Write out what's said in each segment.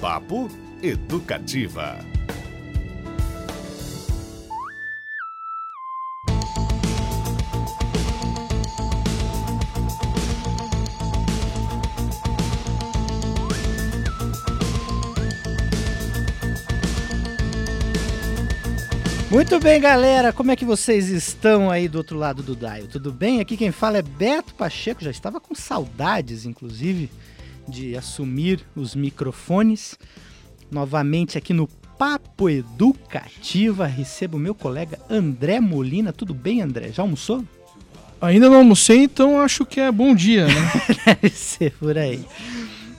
Papo Educativa. Muito bem, galera. Como é que vocês estão aí do outro lado do dial? Tudo bem? Aqui quem fala é Beto Pacheco. Já estava com saudades, inclusive, de assumir os microfones. Novamente aqui no Papo Educativa, recebo meu colega André Molina. Tudo bem, André? Já almoçou? Ainda não almocei, então acho que é bom dia, né? Deve ser por aí.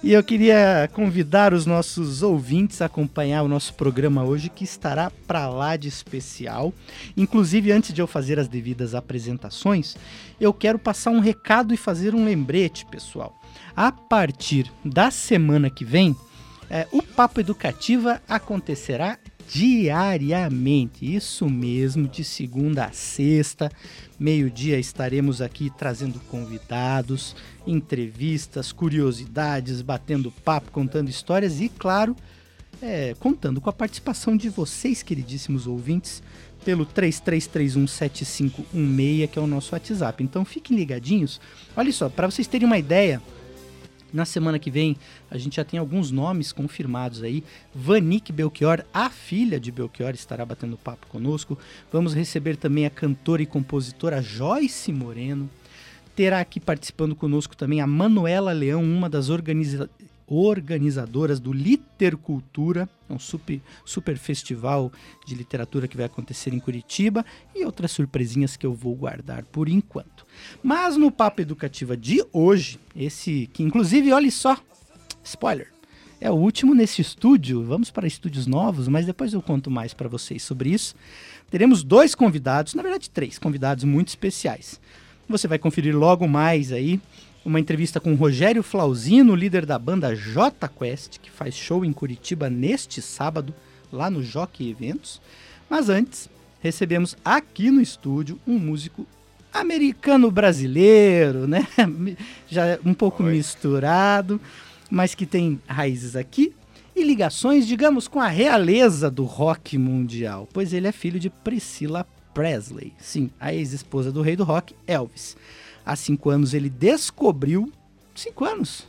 E eu queria convidar os nossos ouvintes a acompanhar o nosso programa hoje, que estará para lá de especial. Inclusive, antes de eu fazer as devidas apresentações, eu quero passar um recado e fazer um lembrete, pessoal. A partir da semana que vem, é, o Papo Educativa acontecerá diariamente. Isso mesmo, de segunda a sexta, meio-dia estaremos aqui trazendo convidados, entrevistas, curiosidades, batendo papo, contando histórias e, claro, é, contando com a participação de vocês, queridíssimos ouvintes, pelo 33317516, que é o nosso WhatsApp. Então fiquem ligadinhos. Olha só, para vocês terem uma ideia, na semana que vem, a gente já tem alguns nomes confirmados aí. Vanique Belchior, a filha de Belchior, estará batendo papo conosco. Vamos receber também a cantora e compositora Joyce Moreno. Terá aqui participando conosco também a Manuela Leão, uma das organiza organizadoras do Litercultura, um super, super festival de literatura que vai acontecer em Curitiba, e outras surpresinhas que eu vou guardar por enquanto. Mas no Papo Educativa de hoje, esse que inclusive, olhe só, spoiler, é o último nesse estúdio. Vamos para estúdios novos, mas depois eu conto mais para vocês sobre isso. Teremos dois convidados, na verdade três convidados muito especiais. Você vai conferir logo mais aí uma entrevista com Rogério Flauzino, líder da banda J Quest, que faz show em Curitiba neste sábado, lá no Jockey Eventos. Mas antes, recebemos aqui no estúdio um músico americano-brasileiro, né? Já um pouco Oi. misturado, mas que tem raízes aqui e ligações, digamos, com a realeza do rock mundial, pois ele é filho de Priscilla Presley, sim, a ex-esposa do rei do rock, Elvis. Há cinco anos ele descobriu, cinco anos,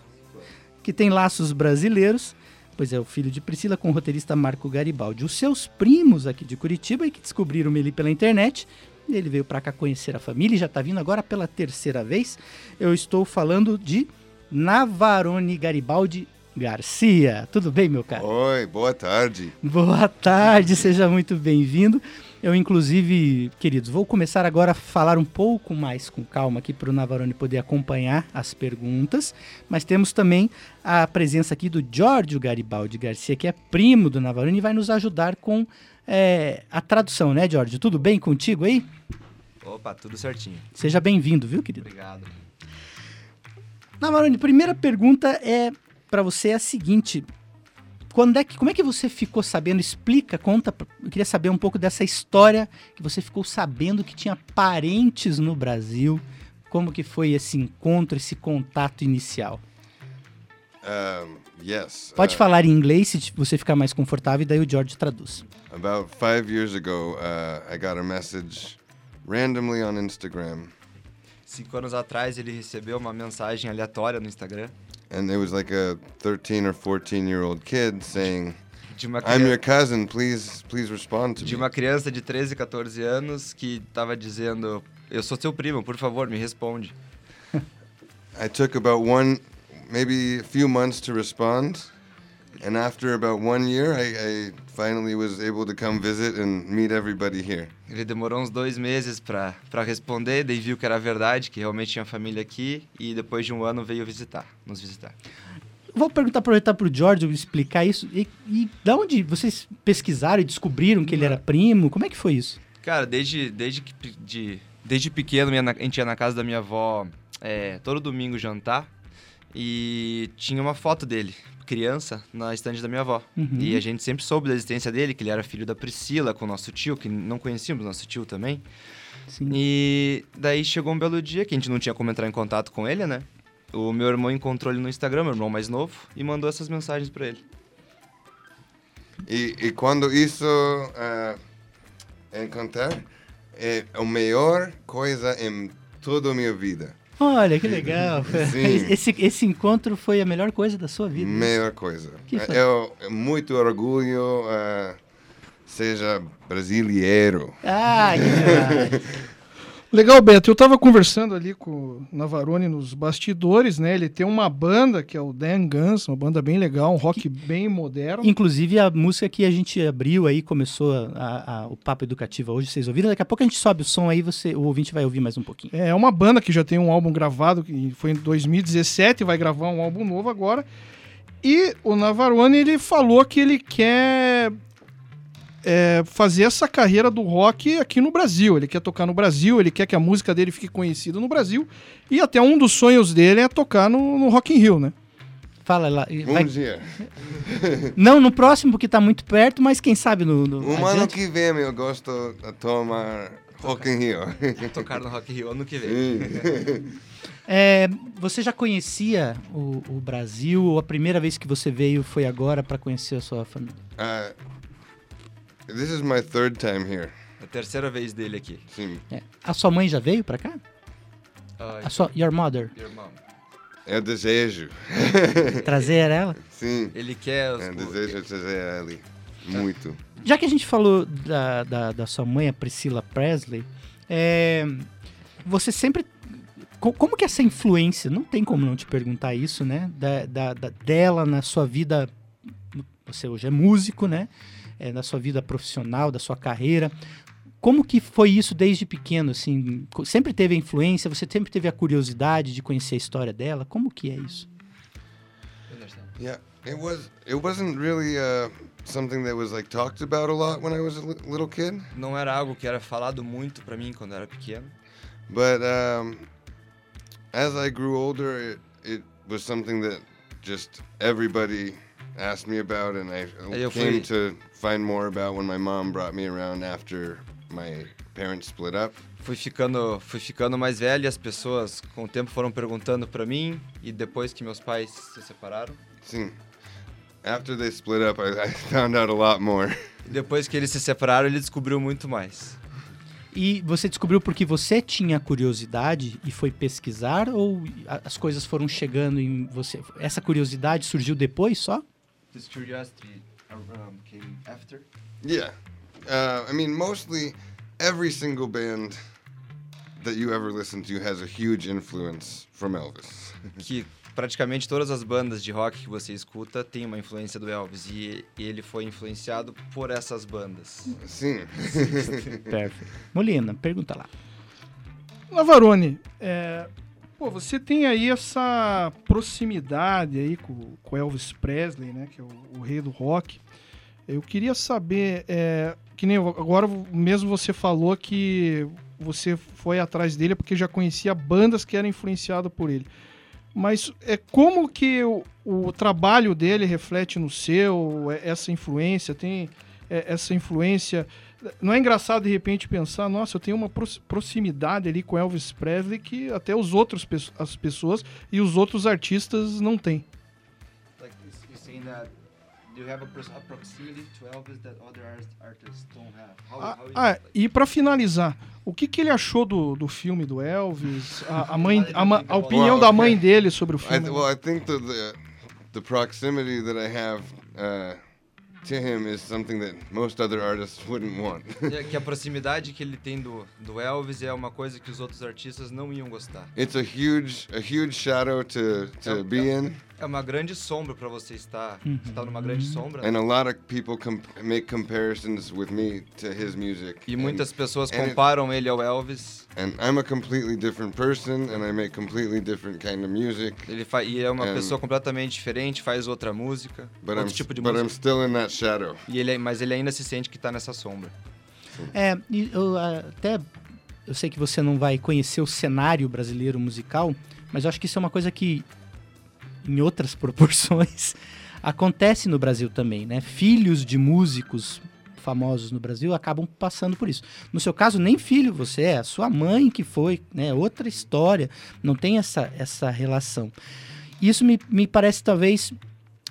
que tem laços brasileiros, pois é o filho de Priscila com o roteirista Marco Garibaldi. Os seus primos aqui de Curitiba e que descobriram ele pela internet ele veio para cá conhecer a família e já está vindo agora pela terceira vez. Eu estou falando de Navarone Garibaldi Garcia. Tudo bem, meu caro? Oi, boa tarde. Boa tarde, seja muito bem-vindo. Eu, inclusive, queridos, vou começar agora a falar um pouco mais com calma aqui para o Navarone poder acompanhar as perguntas, mas temos também a presença aqui do Giorgio Garibaldi Garcia, que é primo do Navarone e vai nos ajudar com é, a tradução, né, Giorgio? Tudo bem contigo aí? Opa, tudo certinho. Seja bem-vindo, viu, querido? Obrigado. Navarone, primeira pergunta é para você é a seguinte: quando é que, como é que você ficou sabendo? Explica, conta. Eu queria saber um pouco dessa história que você ficou sabendo que tinha parentes no Brasil. Como que foi esse encontro, esse contato inicial? Um, yes. Pode uh, falar em inglês se você ficar mais confortável e daí o George traduz. About five years ago, uh, I got a message randomly on Instagram. Cinco anos atrás, ele recebeu uma mensagem aleatória no Instagram. And it was like a 13 or 14 year old kid saying, I'm your cousin, please, please respond to de uma criança de 13, 14 anos que estava dizendo, eu sou seu primo, por favor, me responde. I took about one, maybe a few months to respond. And after about one year, I, I finally was able to come visit and meet everybody here. Ele demorou uns dois meses para responder, daí viu que era verdade, que realmente tinha família aqui, e depois de um ano veio visitar, nos visitar. Vou perguntar, aproveitar para o George explicar isso. E, e da onde vocês pesquisaram e descobriram que ele era primo? Como é que foi isso? Cara, desde, desde, que, de, desde pequeno a gente ia na casa da minha avó é, todo domingo jantar e tinha uma foto dele criança na estande da minha avó. Uhum. E a gente sempre soube da existência dele, que ele era filho da Priscila com o nosso tio, que não conhecíamos nosso tio também. Sim. E daí chegou um belo dia que a gente não tinha como entrar em contato com ele, né? O meu irmão encontrou ele no Instagram, meu irmão mais novo, e mandou essas mensagens para ele. E, e quando isso uh, encontrar, é a melhor coisa em toda a minha vida. Olha, que legal. Sim. Esse, esse encontro foi a melhor coisa da sua vida. Melhor coisa. Que foi? Eu, muito orgulho, uh, seja brasileiro. Ah, que demais. Legal, Beto. Eu tava conversando ali com o Navarone nos bastidores, né? Ele tem uma banda que é o Dan Guns, uma banda bem legal, um rock bem moderno. Inclusive, a música que a gente abriu aí, começou a- a- o Papo Educativa hoje, vocês ouviram? Daqui a pouco a gente sobe o som aí, você, o ouvinte vai ouvir mais um pouquinho. É uma banda que já tem um álbum gravado, que foi em 2017, vai gravar um álbum novo agora. E o Navarone, ele falou que ele quer é, fazer essa carreira do rock aqui no Brasil. Ele quer tocar no Brasil, ele quer que a música dele fique conhecida no Brasil. E até um dos sonhos dele é tocar no, no Rock in Rio, né? Fala lá. Um vai- dia. Não no próximo, porque tá muito perto, mas quem sabe no. no Um ano adiante. que vem eu gosto de tomar Rock in Rio. Tocar no Rock in Rio ano que vem. É, você já conhecia o, o Brasil ou a primeira vez que você veio foi agora para conhecer a sua família? Uh, this is my third time here. É a terceira vez dele aqui. Sim. É. A sua mãe já veio para cá? Ai, A sua, your mother? irmão. Eu desejo. Trazer ela? Sim. Ele quer... os- Eu desejo trazer ele. Muito. Já que a gente falou da, da, da sua mãe, a Priscila Presley, é, você sempre. co- Como que essa influência, não tem como não te perguntar isso, né? Da, da- da- dela na sua vida. Você hoje é músico, né? É, na sua vida profissional, da sua carreira. Como que foi isso desde pequeno, assim? Sempre teve a influência? Você sempre teve a curiosidade de conhecer a história dela? Como que é isso? Yeah, it was. It wasn't really uh, something that was like talked about a lot when I was a li- little kid. Não era algo que era falado muito pra mim quando eu era pequeno. But um, as I grew older, it, it was something that just everybody asked me about, and I eu came fui- to find more about when my mom brought me around after my parents split up. Fui ficando, fui ficando mais velho e as pessoas com o tempo foram perguntando pra mim e depois que meus pais se separaram. Sim. After they split up, I, I found out a lot more. Depois que eles se separaram, ele descobriu muito mais. E você descobriu porque você tinha curiosidade e foi pesquisar ou as coisas foram chegando em você? Essa curiosidade surgiu depois só? This curiosity um, came after. Yeah. Uh, I mean, mostly every single band that you ever listen to has a huge influence from Elvis. Que praticamente todas as bandas de rock que você escuta têm uma influência do Elvis e ele foi influenciado por essas bandas. Sim. Perfeito. Molina, pergunta lá. Navarone, é, pô, você tem aí essa proximidade aí com, com Elvis Presley, né, que é o, o rei do rock. Eu queria saber, é, que nem agora mesmo você falou que você foi atrás dele porque já conhecia bandas que eram influenciadas por ele. Mas é como que o, o trabalho dele reflete no seu, é, essa influência, tem é, essa influência não é engraçado de repente pensar, nossa, eu tenho uma prox- proximidade ali com Elvis Presley que até os outros as pessoas e os outros artistas não têm. Like you're saying that you have a, proximity to Elvis that other artists don't have. Ah, ah, e para finalizar, o que, que ele achou do, do filme do Elvis? A, a mãe, a, a opinião Well, da okay. mãe dele sobre o I filme? th- well, I think the, the the proximity that I have uh, to him is something that most other artists wouldn't want. É que a proximidade que ele tem do, do Elvis é uma coisa que os outros artistas não iam gostar. it's a huge a huge shadow to to Yep, be in, É uma grande sombra pra você estar, estar numa grande sombra. and a lot of people com- make comparisons with me to his music. E and- muitas pessoas and it- comparam ele ao Elvis. and I'm a completely different person, and I make completely different kind of music. Ele fa e é uma And- pessoa completamente diferente, faz outra música, But outro I'm tipo de but I'm música. still in that shadow. E ele, mas ele ainda se sente que tá nessa sombra. É, eu ah, até eu sei que você não vai conhecer o cenário brasileiro musical, mas eu acho que isso é uma coisa que em outras proporções acontece no Brasil também, né? Filhos de músicos famosos no Brasil acabam passando por isso. No seu caso, nem filho você é, a sua mãe que foi, né? Outra história, não tem essa, essa relação. Isso me, me parece, talvez,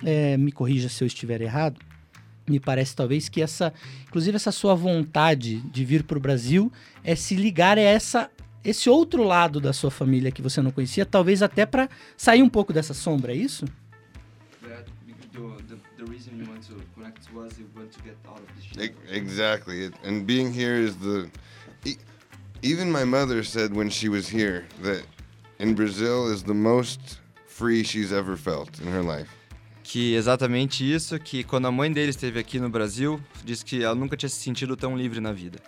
é, me corrija se eu estiver errado, me parece talvez que essa, inclusive essa sua vontade de vir para o Brasil é se ligar a essa esse outro lado da sua família que você não conhecia, talvez até para sair um pouco dessa sombra, é isso? Exactly, and being here is the. Even my mother said when she was here that in Brazil is the most free she's ever felt in her life. Que exatamente isso, que quando a mãe dele esteve aqui no Brasil, disse que ela nunca tinha se sentido tão livre na vida.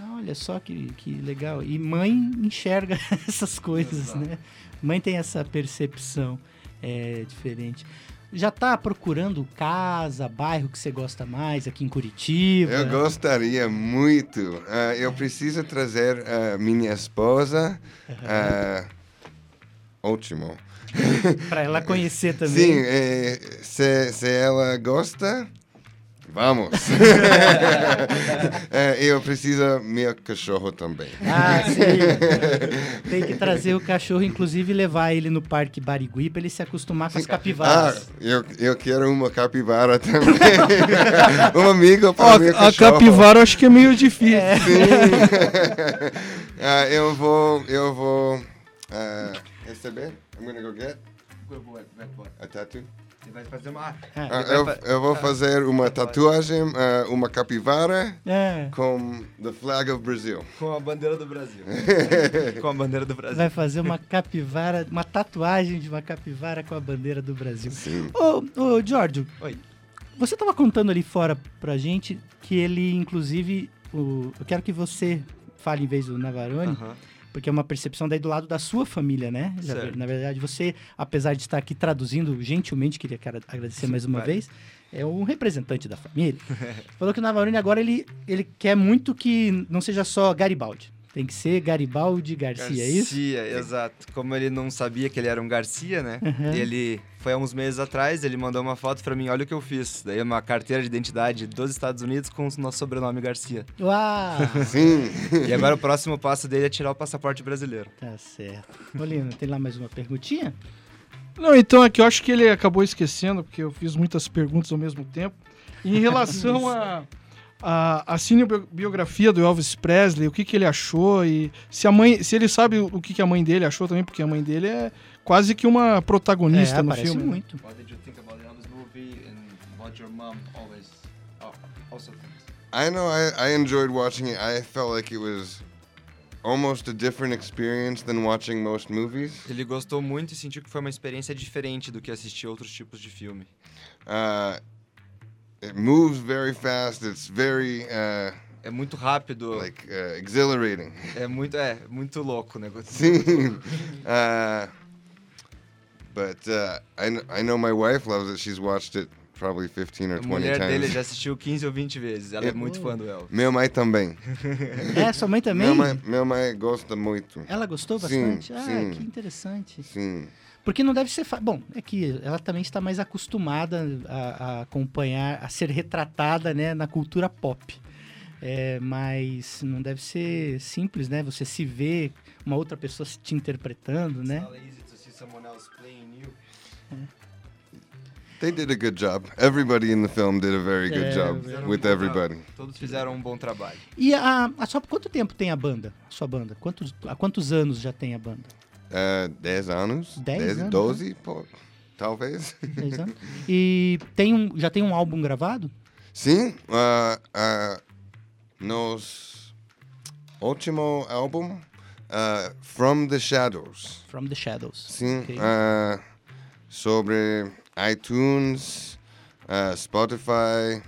Olha só que, que legal. E mãe enxerga essas coisas, Exato. né? Mãe tem essa percepção é, diferente. Já está procurando casa, bairro que você gosta mais aqui em Curitiba? Eu gostaria muito. Uh, eu preciso trazer uh, minha esposa. Uh, ótimo. Para ela conhecer também. Sim, eh, se, se ela gosta, Vamos! é, eu preciso meu cachorro também. Ah, sim. Tem que trazer o cachorro, inclusive levar ele no Parque Barigui para ele se acostumar com as capivaras. Ah, eu, eu quero uma capivara também. um amigo para oh, meu A capivara acho que é meio difícil. É. Sim. uh, eu vou, eu vou uh, receber. I'm gonna go get a tattoo. Você vai fazer uma. Ah, ah eu, eu, vou fazer uma tatuagem, uh, uma capivara é. com the flag of Brazil. Com a bandeira do Brasil. com a bandeira do Brasil. Vai fazer uma capivara, uma tatuagem de uma capivara com a bandeira do Brasil. Sim. Ô, ô Giorgio. Oi. Você estava contando ali fora pra gente que ele, inclusive, o, eu quero que você fale em vez do Navarone. Uh -huh porque é uma percepção daí do lado da sua família, né? Certo. Na verdade, você, apesar de estar aqui traduzindo gentilmente, queria agradecer Sim, mais uma vai. vez, é um representante da família. Falou que o Navarone agora ele, ele quer muito que não seja só Garibaldi. Tem que ser Garibaldi Garcia, Garcia é isso? Garcia, exato. Como ele não sabia que ele era um Garcia, né? Uhum. Ele foi há uns meses atrás, ele mandou uma foto para mim, olha o que eu fiz. Daí uma carteira de identidade dos Estados Unidos com o nosso sobrenome Garcia. Uau! Sim! E agora o próximo passo dele é tirar o passaporte brasileiro. Tá certo. Olina, tem lá mais uma perguntinha? Não, então é que eu acho que ele acabou esquecendo, porque eu fiz muitas perguntas ao mesmo tempo. Em relação a a, a cinebiografia do Elvis Presley, o que, que ele achou e se a mãe, se ele sabe o que, que a mãe dele achou também, porque a mãe dele é quase que uma protagonista é, no filme. Né? muito. Oh? I know I, I enjoyed watching it. I felt like it was almost a different experience than watching most movies. Ele gostou muito e sentiu que foi uma experiência diferente do que assistir outros tipos de filme. Uh, it moves very fast. It's very uh, é muito rápido. Like uh, exhilarating. É muito é muito louco o negócio. Sim. uh, but uh, I I know my wife loves it. She's watched it probably 15 or 20 times. A mulher dele já assistiu 15 ou 20 vezes. Ela é, é muito fã do Elvis. Minha mãe também. é, sua mãe também? Minha mãe, minha mãe gosta muito. Ela gostou bastante? Sim, ah, sim. que interessante. Sim. Porque não deve ser fácil. Bom, é que ela também está mais acostumada a, a acompanhar, a ser retratada né, na cultura pop. É, mas não deve ser simples, né? Você se vê uma outra pessoa te interpretando, né? They did a good job. Everybody in the film did a very good é, job with um everybody. Todos fizeram um bom trabalho. E a, a só quanto tempo tem a banda? A sua banda? Quantos, há quantos anos já tem a banda? Uh, 10 anos. 10 anos? 12, né? pô, talvez. 10 anos. E tem um, já tem um álbum gravado? Sim. Uh, uh, nos último álbum, uh, From the Shadows. From the Shadows. Sim. Okay. Uh, sobre iTunes, uh, Spotify,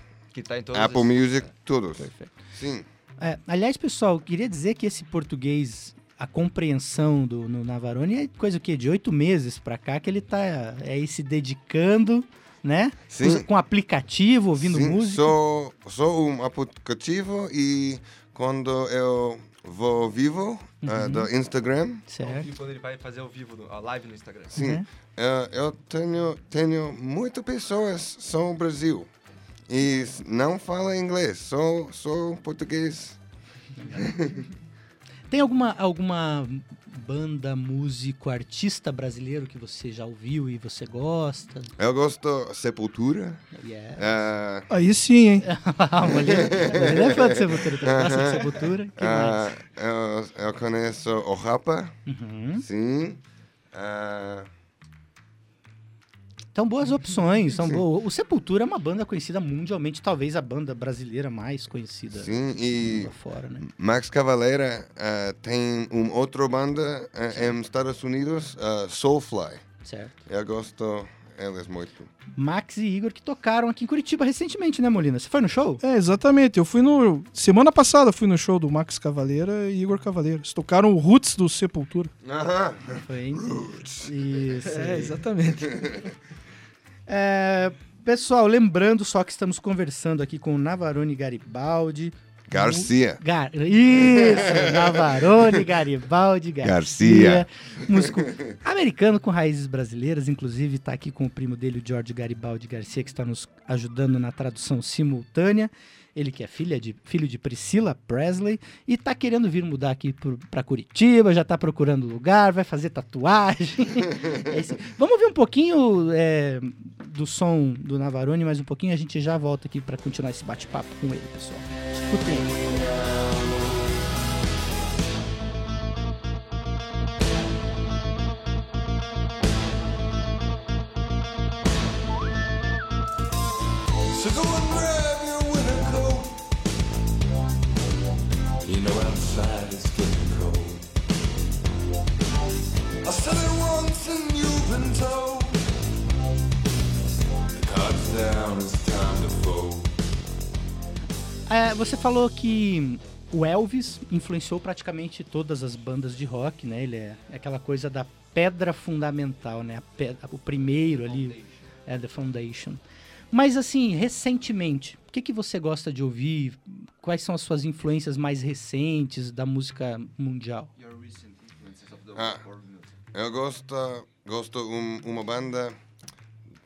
tá Apple Music, todos. Perfeito. Sim. É, aliás, pessoal, queria dizer que esse português a compreensão do no Navarone é coisa o quê? De oito meses para cá que ele tá é, aí se dedicando, né? Sim. Com aplicativo, ouvindo Sim, música. Sou, sou um aplicativo e quando eu vou vivo uh, uhum. uh, do Instagram. Certo. Quando ele vai fazer ao vivo, a live no Instagram. Sim. Uhum. Uh, eu tenho, tenho muitas pessoas são Brasil e não falam inglês, sou, sou português. Tem alguma, alguma banda, músico, artista brasileiro que você já ouviu e você gosta? Eu gosto Sepultura. Yeah. Uh, Aí sim, hein? Molina é fã de Sepultura, tu gosta de Sepultura? Que mais? uh, eu, eu conheço o Rapa. Uhum. Sim. Uh, Então, boas opções. São boas. O Sepultura é uma banda conhecida mundialmente, talvez a banda brasileira mais conhecida sim. E fora, né? Max Cavalera uh, tem uma outra banda uh, em Estados Unidos, uh, Soulfly. Certo. Eu gosto eles muito. Max e Igor que tocaram aqui em Curitiba recentemente, né, Molina? Você foi no show? É, exatamente. Eu fui no. Semana passada fui no show do Max Cavaleira e Igor Cavaleira. Eles tocaram o Roots do Sepultura. Aham. Foi, hein? Isso. É, exatamente. É, pessoal, lembrando só que estamos conversando aqui com o Navarone Garibaldi. Garcia. Gar... Isso! Navarone Garibaldi Garcia. Garcia. Músico americano com raízes brasileiras, inclusive está aqui com o primo dele, o George Garibaldi Garcia, que está nos ajudando na tradução simultânea. Ele que é filha de, filho de Priscila Presley e tá querendo vir mudar aqui para Curitiba, já tá procurando lugar, vai fazer tatuagem. É isso. Vamos ouvir um pouquinho é, do som do Navarone, mais um pouquinho, a gente já volta aqui para continuar esse bate-papo com ele, pessoal. Escutem aí. So go and você falou que o Elvis influenciou praticamente todas as bandas de rock, né? Ele é aquela coisa da pedra fundamental, né? Pedra- o primeiro ali, é The Foundation. Mas assim, recentemente, o que, que você gosta de ouvir? Quais são as suas influências mais recentes da música mundial? Ah. Eu gosto, gosto um, uma banda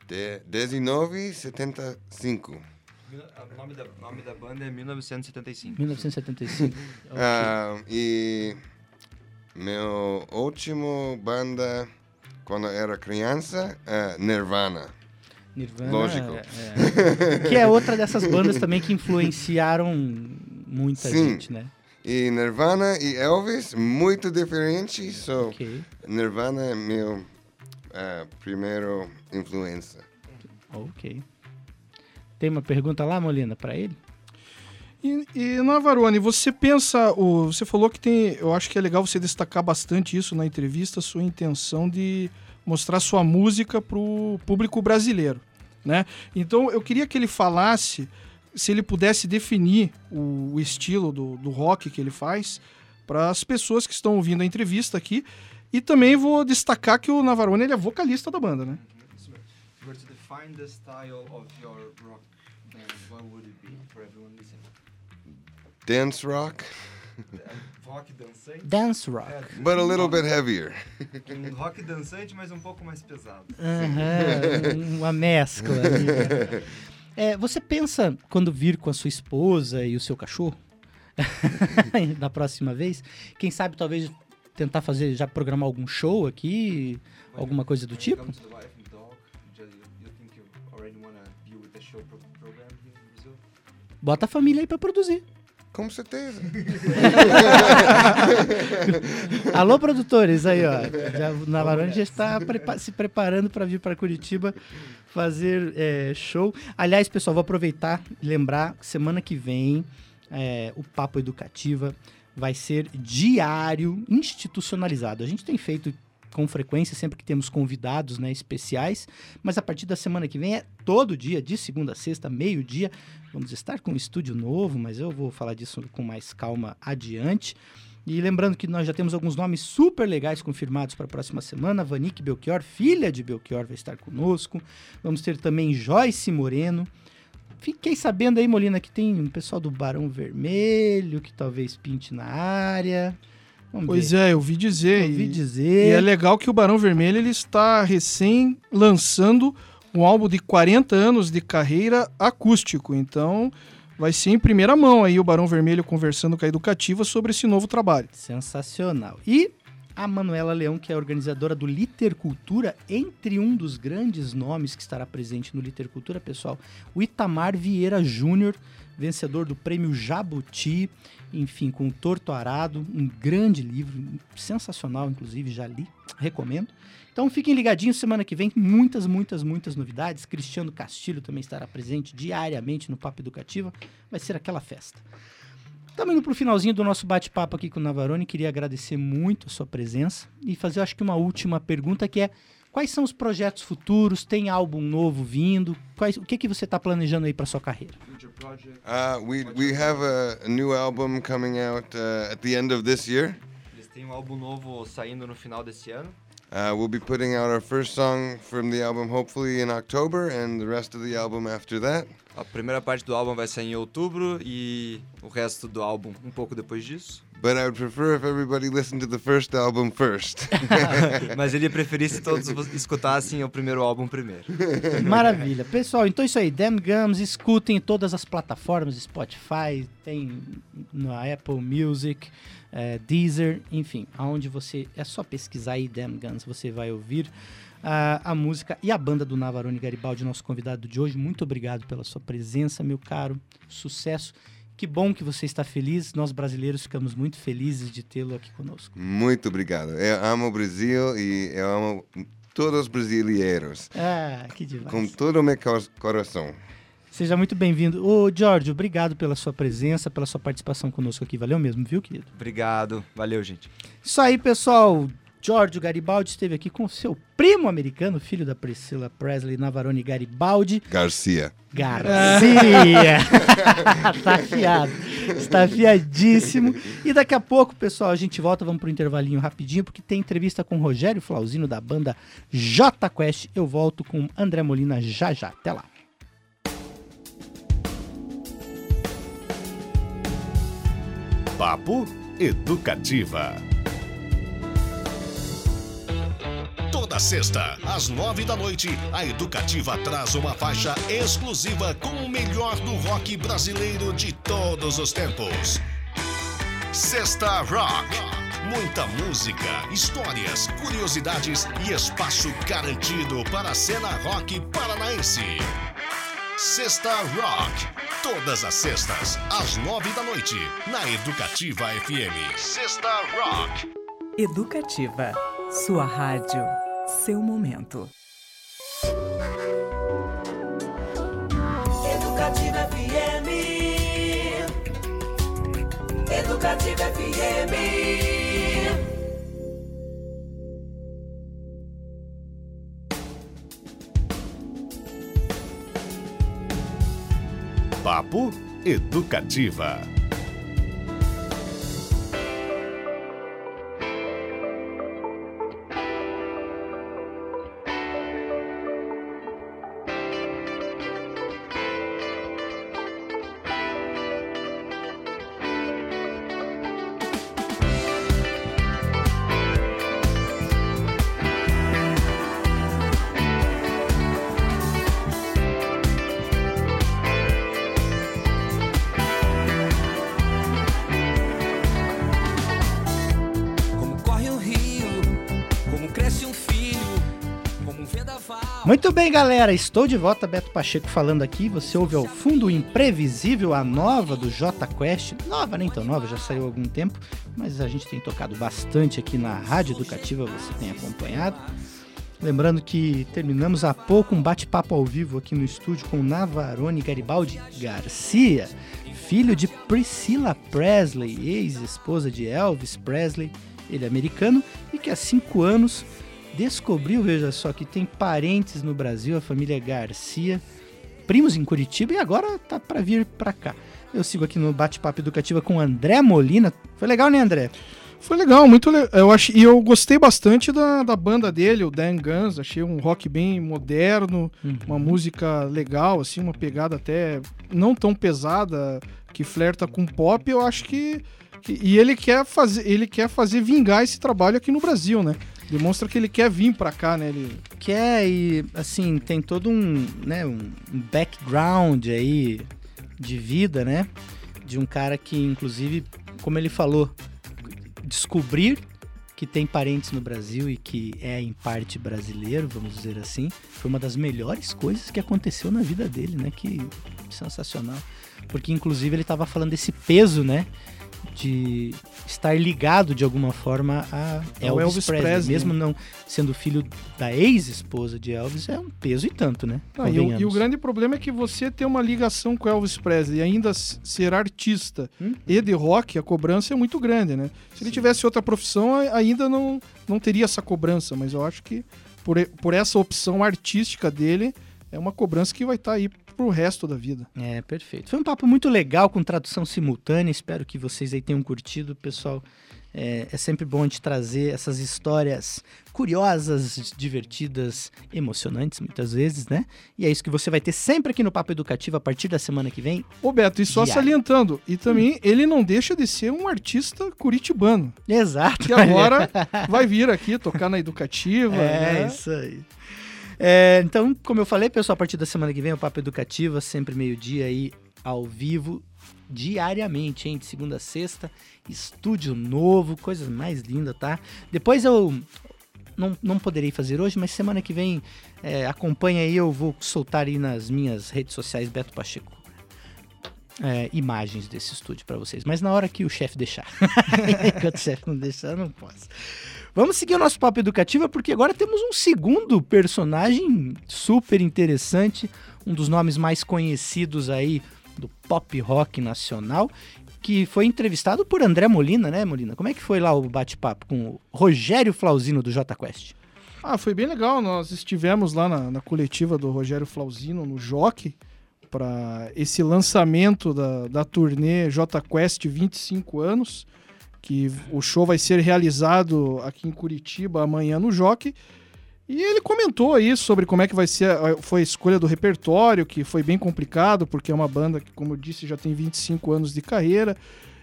de 1975. O nome da, nome da banda é 1975. 1975. Ok. Ah, e meu último banda quando era criança é Nirvana. Nirvana. Lógico. é, é. que é outra dessas bandas também que influenciaram muita Sim. gente, né? E Nirvana e Elvis, muito diferente. So, Ok. Nirvana é meu ah, primeiro influência. Ok. Tem uma pergunta lá, Molina, pra ele? E, e Navarone, você pensa, o, você falou que tem, eu acho que é legal você destacar bastante isso na entrevista, sua intenção de mostrar sua música para o público brasileiro, né? Então eu queria que ele falasse, se ele pudesse definir o, o estilo do, do rock que ele faz para as pessoas que estão ouvindo a entrevista aqui. E também vou destacar que o Navarone ele é vocalista da banda, né? Were to define the style of your rock band, what would it be for everyone listening? Dance rock, Rock dançante? Dance rock. but a little bit heavier. Um rock dançante, mas um pouco mais pesado. Uma mescla. né? É, você pensa quando vir com a sua esposa e o seu cachorro? da próxima vez? Quem sabe talvez tentar fazer, já programar algum show aqui? Alguma coisa do tipo? Bota a família aí pra produzir. Com certeza. Alô, produtores, aí, ó. Já, o Navarone já está prepa- se preparando para vir para Curitiba fazer é, show. Aliás, pessoal, vou aproveitar e lembrar que semana que vem é, o Papo Educativa vai ser diário, institucionalizado. A gente tem feito com frequência, sempre que temos convidados né, especiais, mas a partir da semana que vem é todo dia, de segunda a sexta, meio-dia. Vamos estar com um estúdio novo, mas eu vou falar disso com mais calma adiante. E lembrando que nós já temos alguns nomes super legais confirmados para a próxima semana. Vanique Belchior, filha de Belchior, vai estar conosco. Vamos ter também Joyce Moreno. Fiquei sabendo aí, Molina, que tem um pessoal do Barão Vermelho que talvez pinte na área. Vamos Pois ver. é, eu ouvi dizer. Ouvi e- dizer. E é legal que o Barão Vermelho ele está recém lançando um álbum de 40 anos de carreira acústico. Então, vai ser em primeira mão aí o Barão Vermelho conversando com a Educativa sobre esse novo trabalho. Sensacional. E a Manuela Leão, que é organizadora do Litercultura, entre um dos grandes nomes que estará presente no Litercultura, pessoal, o Itamar Vieira Júnior, vencedor do prêmio Jabuti, enfim, com o Torto Arado, um grande livro, sensacional, inclusive, já li, recomendo. Então fiquem ligadinhos, semana que vem, muitas, muitas, muitas novidades. Cristiano Castilho também estará presente diariamente no Papo Educativa. Vai ser aquela festa. Estamos indo para o finalzinho do nosso bate-papo aqui com o Navarone. Queria agradecer muito a sua presença e fazer, acho que, uma última pergunta que é quais são os projetos futuros? Tem álbum novo vindo? Quais, o que, que você está planejando aí para sua carreira? Uh, we we have a, a new album coming out uh, at the end of this year. Eles têm um álbum novo saindo no final desse ano. Uh, we'll be putting out our first song from the album hopefully in October, and the rest of the album after that. A primeira parte do álbum vai sair em outubro e o resto do álbum um pouco depois disso. But I would prefer if everybody listened to the first album first. Mas ele preferia se todos escutassem o primeiro álbum primeiro. Maravilha. Pessoal, então é isso aí. Dan Gums, escutem em todas as plataformas, Spotify, tem na Apple Music, eh, Deezer, enfim, aonde você é só pesquisar aí Dan Gums, você vai ouvir ah, a música e a banda do Navarone Garibaldi, nosso convidado de hoje. Muito obrigado pela sua presença, meu caro. Sucesso. Que bom que você está feliz. Nós brasileiros ficamos muito felizes de tê-lo aqui conosco. Muito obrigado. Eu amo o Brasil e eu amo todos os brasileiros. Ah, que demais. Com todo o meu cor- coração. Seja muito bem-vindo. Ô, Giorgio, obrigado pela sua presença, pela sua participação conosco aqui. Valeu mesmo, viu, querido? Obrigado. Valeu, gente. Isso aí, pessoal. Giorgio Garibaldi esteve aqui com seu primo americano, filho da Priscila Presley Navarone Garibaldi. Garcia. Garcia! tá afiado. Está afiadíssimo. E daqui a pouco, pessoal, a gente volta, vamos pro intervalinho rapidinho, porque tem entrevista com o Rogério Flauzino da banda J Quest. Eu volto com André Molina já já. Até lá. Papo Educativa. Toda sexta, às nove da noite, a Educativa traz uma faixa exclusiva com o melhor do rock brasileiro de todos os tempos. Sexta Rock. Muita música, histórias, curiosidades e espaço garantido para a cena rock paranaense. Sexta Rock. Todas as sextas, às nove da noite, na Educativa FM. Sexta Rock. Educativa. Sua rádio. Seu momento. Educativa FM. Educativa FM. Papo Educativa. Muito bem, galera, estou de volta, Beto Pacheco falando aqui. Você ouve ao fundo o Imprevisível, a nova do J Quest. Nova, nem tão nova, já saiu há algum tempo, mas a gente tem tocado bastante aqui na Rádio Educativa, você tem acompanhado. Lembrando que terminamos há pouco um bate-papo ao vivo aqui no estúdio com Navarone Garibaldi Garcia, filho de Priscilla Presley, ex-esposa de Elvis Presley, ele é americano, e que há cinco anos descobriu, veja só, que tem parentes no Brasil, a família Garcia, primos em Curitiba e agora tá para vir para cá. Eu sigo aqui no bate-papo educativa com André Molina. Foi legal, né, André? Foi legal, muito legal. Eu acho, e eu gostei bastante da, da banda dele, o Dan Guns. Achei um rock bem moderno, uma música legal, assim, uma pegada até não tão pesada, que flerta com pop. Eu acho que, que- e ele quer fazer, ele quer fazer vingar esse trabalho aqui no Brasil, né? Demonstra que ele quer vir pra cá, né? Ele que é e assim tem todo um né um background aí de vida né de um cara que inclusive como ele falou descobrir que tem parentes no Brasil e que é em parte brasileiro, vamos dizer assim, foi uma das melhores coisas que aconteceu na vida dele, né? Que sensacional. Porque inclusive ele estava falando desse peso, né? De estar ligado de alguma forma a Ao Elvis, Elvis Presley, Presley, mesmo não sendo filho da ex-esposa de Elvis, é um peso e tanto, né? Não, e, o, e o grande problema é que você ter uma ligação com Elvis Presley e ainda ser artista Hum? e de rock, a cobrança é muito grande, né? Se ele tivesse outra profissão, ainda não, não teria essa cobrança, mas eu acho que por, por essa opção artística dele, é uma cobrança que vai estar aí pro resto da vida. É, perfeito. Foi um papo muito legal com tradução simultânea. Espero que vocês aí tenham curtido, pessoal. É, é sempre bom a gente trazer essas histórias curiosas, divertidas, emocionantes, muitas vezes, né? E é isso que você vai ter sempre aqui no Papo Educativo a partir da semana que vem. Ô Beto, e só Diário. salientando, e também ele não deixa de ser um artista curitibano, Exato. que agora vai vir aqui tocar na educativa, É, né? isso aí. É, então, como eu falei, pessoal, a partir da semana que vem o Papo Educativa, sempre meio-dia aí, ao vivo, diariamente, hein? De segunda a sexta, estúdio novo, coisa mais linda, tá? Depois eu não, não poderei fazer hoje, mas semana que vem é, acompanha aí, eu vou soltar aí nas minhas redes sociais, Beto Pacheco. é, imagens desse estúdio pra vocês, mas na hora que o chefe deixar. Enquanto o chefe não deixar, eu não posso. Vamos seguir o nosso papo educativo porque agora temos um segundo personagem super interessante, um dos nomes mais conhecidos aí do pop rock nacional, que foi entrevistado por André Molina, né, Molina? Como é que foi lá o bate-papo com o Rogério Flauzino do J Quest? Ah, foi bem legal. Nós estivemos lá na, na coletiva do Rogério Flauzino, no Jockey, para esse lançamento da, da turnê J Quest 25 anos, que o show vai ser realizado aqui em Curitiba amanhã no Jockey. E ele comentou aí sobre como é que vai ser a, foi a escolha do repertório, que foi bem complicado, porque é uma banda que, como eu disse, já tem 25 anos de carreira.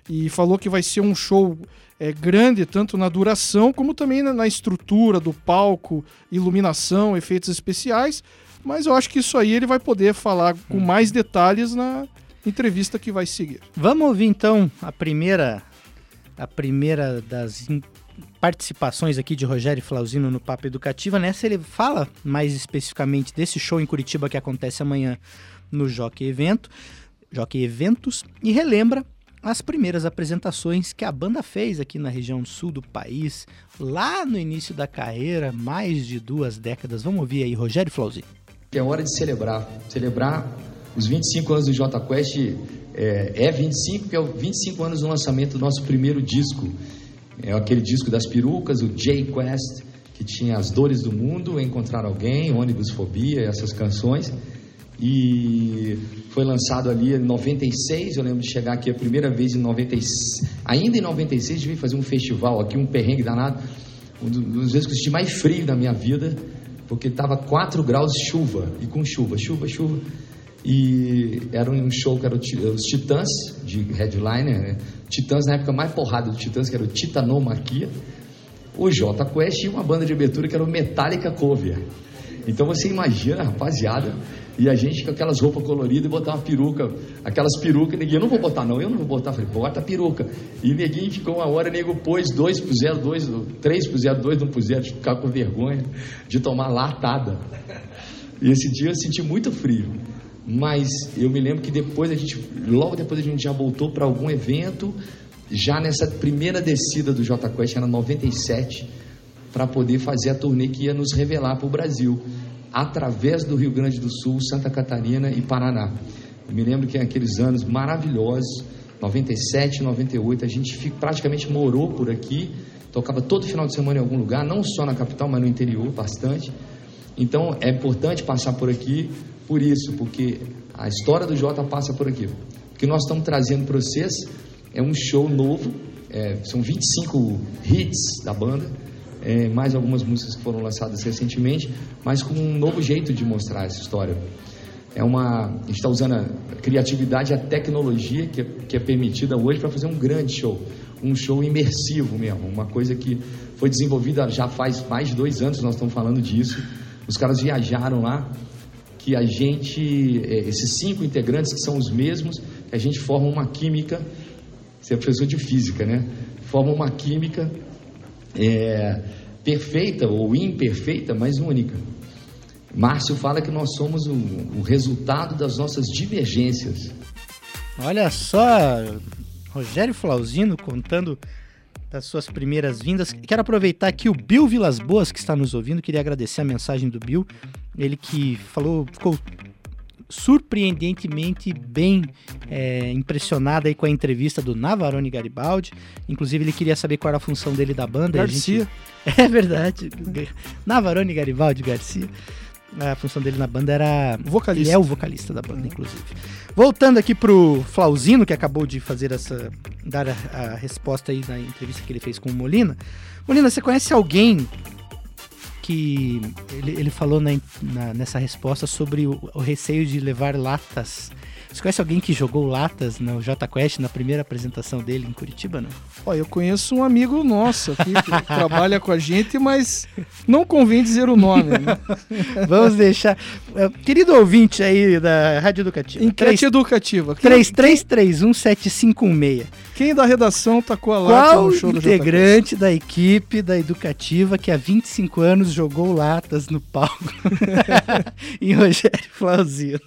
E falou que vai ser um show é, grande, tanto na duração, como também na, na estrutura do palco, iluminação, efeitos especiais. Mas eu acho que isso aí ele vai poder falar com mais detalhes na entrevista que vai seguir. Vamos ouvir então a primeira a primeira das participações aqui de Rogério Flauzino no Papo Educativa. Nessa ele fala mais especificamente desse show em Curitiba que acontece amanhã no Jockey Evento, Jockey Eventos e relembra as primeiras apresentações que a banda fez aqui na região sul do país, lá no início da carreira, mais de duas décadas. Vamos ouvir aí, Rogério Flauzino. É hora de celebrar. Celebrar os 25 anos do J Quest é, é 25, porque é o 25 anos do lançamento do nosso primeiro disco. É aquele disco das perucas, o J Quest, que tinha As Dores do Mundo, Encontrar Alguém, Ônibus Fobia, essas canções. E foi lançado ali em 96, eu lembro de chegar aqui a primeira vez em 96, ainda em 96 de vir fazer um festival aqui, um perrengue danado, um dos um dos vezes que eu senti mais frio da minha vida, porque estava 4 graus de chuva, e com chuva, chuva, chuva. E era um show que era os Titãs, de headliner, né? Titãs na época mais porrada do Titãs, que era o Titanomaquia. O J Quest e uma banda de abertura que era o Metallica Cover. Então você imagina, rapaziada, e a gente com aquelas roupas coloridas e botar uma peruca, aquelas perucas, neguinho, eu não vou botar não, eu não vou botar, falei, bota a peruca. E neguinho ficou uma hora, nego pôs dois zero, dois, três zero, dois não zero, de ficar com vergonha, de tomar latada. E esse dia eu senti muito frio. Mas eu me lembro que depois a gente, logo depois a gente já voltou para algum evento, já nessa primeira descida do J Quest, era 97, para poder fazer a turnê que ia nos revelar para o Brasil, através do Rio Grande do Sul, Santa Catarina e Paraná. Eu me lembro que aqueles anos maravilhosos, 97, 98, a gente praticamente morou por aqui, tocava todo final de semana em algum lugar, não só na capital, mas no interior bastante. Então é importante passar por aqui por isso, porque a história do Jota passa por aqui. O que nós estamos trazendo para vocês é um show novo, é, são 25 hits da banda, é, mais algumas músicas que foram lançadas recentemente, mas com um novo jeito de mostrar essa história. É uma, a gente está usando a criatividade e a tecnologia que é, que é permitida hoje para fazer um grande show, um show imersivo mesmo, uma coisa que foi desenvolvida já faz mais de dois anos, nós estamos falando disso. Os caras viajaram lá, que a gente, eh, esses cinco integrantes que são os mesmos, a gente forma uma química, você é professor de física, né? Forma uma química é, perfeita ou imperfeita, mas única. Márcio fala que nós somos o, o resultado das nossas divergências. Olha só, Rogério Flauzino contando das suas primeiras vindas. Quero aproveitar aqui o Bill Vilas Boas que está nos ouvindo. Queria agradecer a mensagem do Bill. Ele que falou, ficou surpreendentemente bem é, impressionado aí com a entrevista do Navarone Garibaldi. Inclusive, ele queria saber qual era a função dele da banda. e a gente- Garcia. É verdade. Navarone Garibaldi Garcia. A função dele na banda era. Vocalista. Ele é o vocalista da banda, inclusive. Voltando aqui pro Flauzino, que acabou de fazer essa. dar a, a resposta aí na entrevista que ele fez com o Molina. Molina, você conhece alguém que. Ele, ele falou na- na- nessa resposta sobre o, o receio de levar latas. Você conhece alguém que jogou latas no J Quest na primeira apresentação dele em Curitiba, não? Ó, eu conheço um amigo nosso aqui que trabalha com a gente, mas não convém dizer o nome. Né? Vamos deixar. eh, Querido ouvinte aí da Rádio Educativa. Enquete educativa. Quem, 33317516. quem da redação tacou a lata Qual no show do integrante da equipe da Educativa que há 25 anos jogou latas no palco em Rogério Flauzino?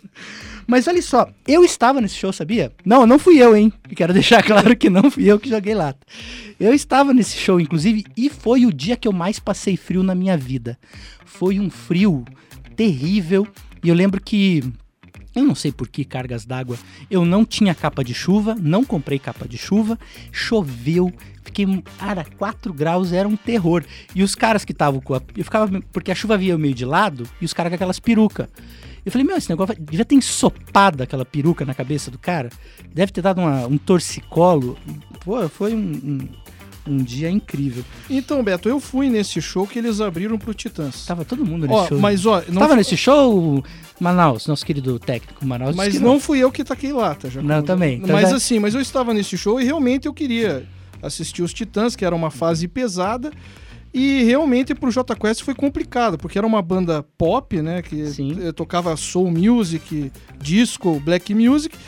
Mas olha só, eu estava nesse show, sabia? Não, não fui eu, hein? Quero deixar claro que não fui eu que joguei lata. Eu estava nesse show, inclusive, e foi o dia que eu mais passei frio na minha vida. Foi um frio terrível. E eu lembro que eu não sei por que cargas d'água. Eu não tinha capa de chuva, não comprei capa de chuva, choveu, fiquei, cara, 4 graus era um terror. E os caras que estavam com a. Eu ficava. Porque a chuva vinha meio de lado e os caras com aquelas perucas. Eu falei, meu, esse negócio devia ter ensopado aquela peruca na cabeça do cara. Deve ter dado uma- um torcicolo. Pô, foi um, um, um dia incrível. Então, Beto, eu fui nesse show que eles abriram pro Titãs. Tava todo mundo nesse Ó, show. mas ó, não, Tava nesse show, Manaus, nosso querido técnico Manaus. mas que não fui eu que taquei lata. Já Não, também. Então mas já- assim, mas eu estava nesse show e realmente eu queria assistir os Titãs, que era uma fase pesada. E realmente pro J Quest foi complicado, porque era uma banda pop, né? Que Sim. eh, tocava soul music, disco, black music.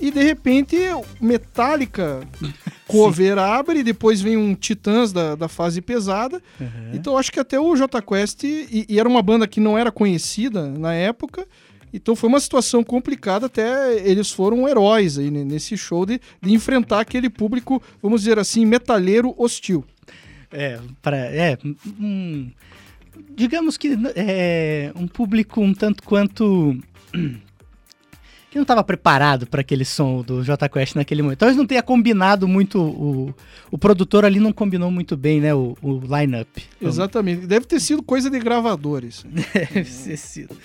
E de repente, Metallica cover abre, e depois vem um Titãs da, da fase pesada. Uhum. Então acho que até o J Quest, e, e era uma banda que não era conhecida na época, então foi uma situação complicada, até eles foram heróis aí nesse show de, de enfrentar aquele público, vamos dizer assim, metalheiro hostil. É, para é, um- digamos que é um público um tanto quanto não estava preparado para aquele som do J Quest naquele momento. Talvez não tenha combinado muito o, o produtor ali não combinou muito bem, né, o, o line-up. Exatamente. Deve ter sido coisa de gravadores. Deve ser sido.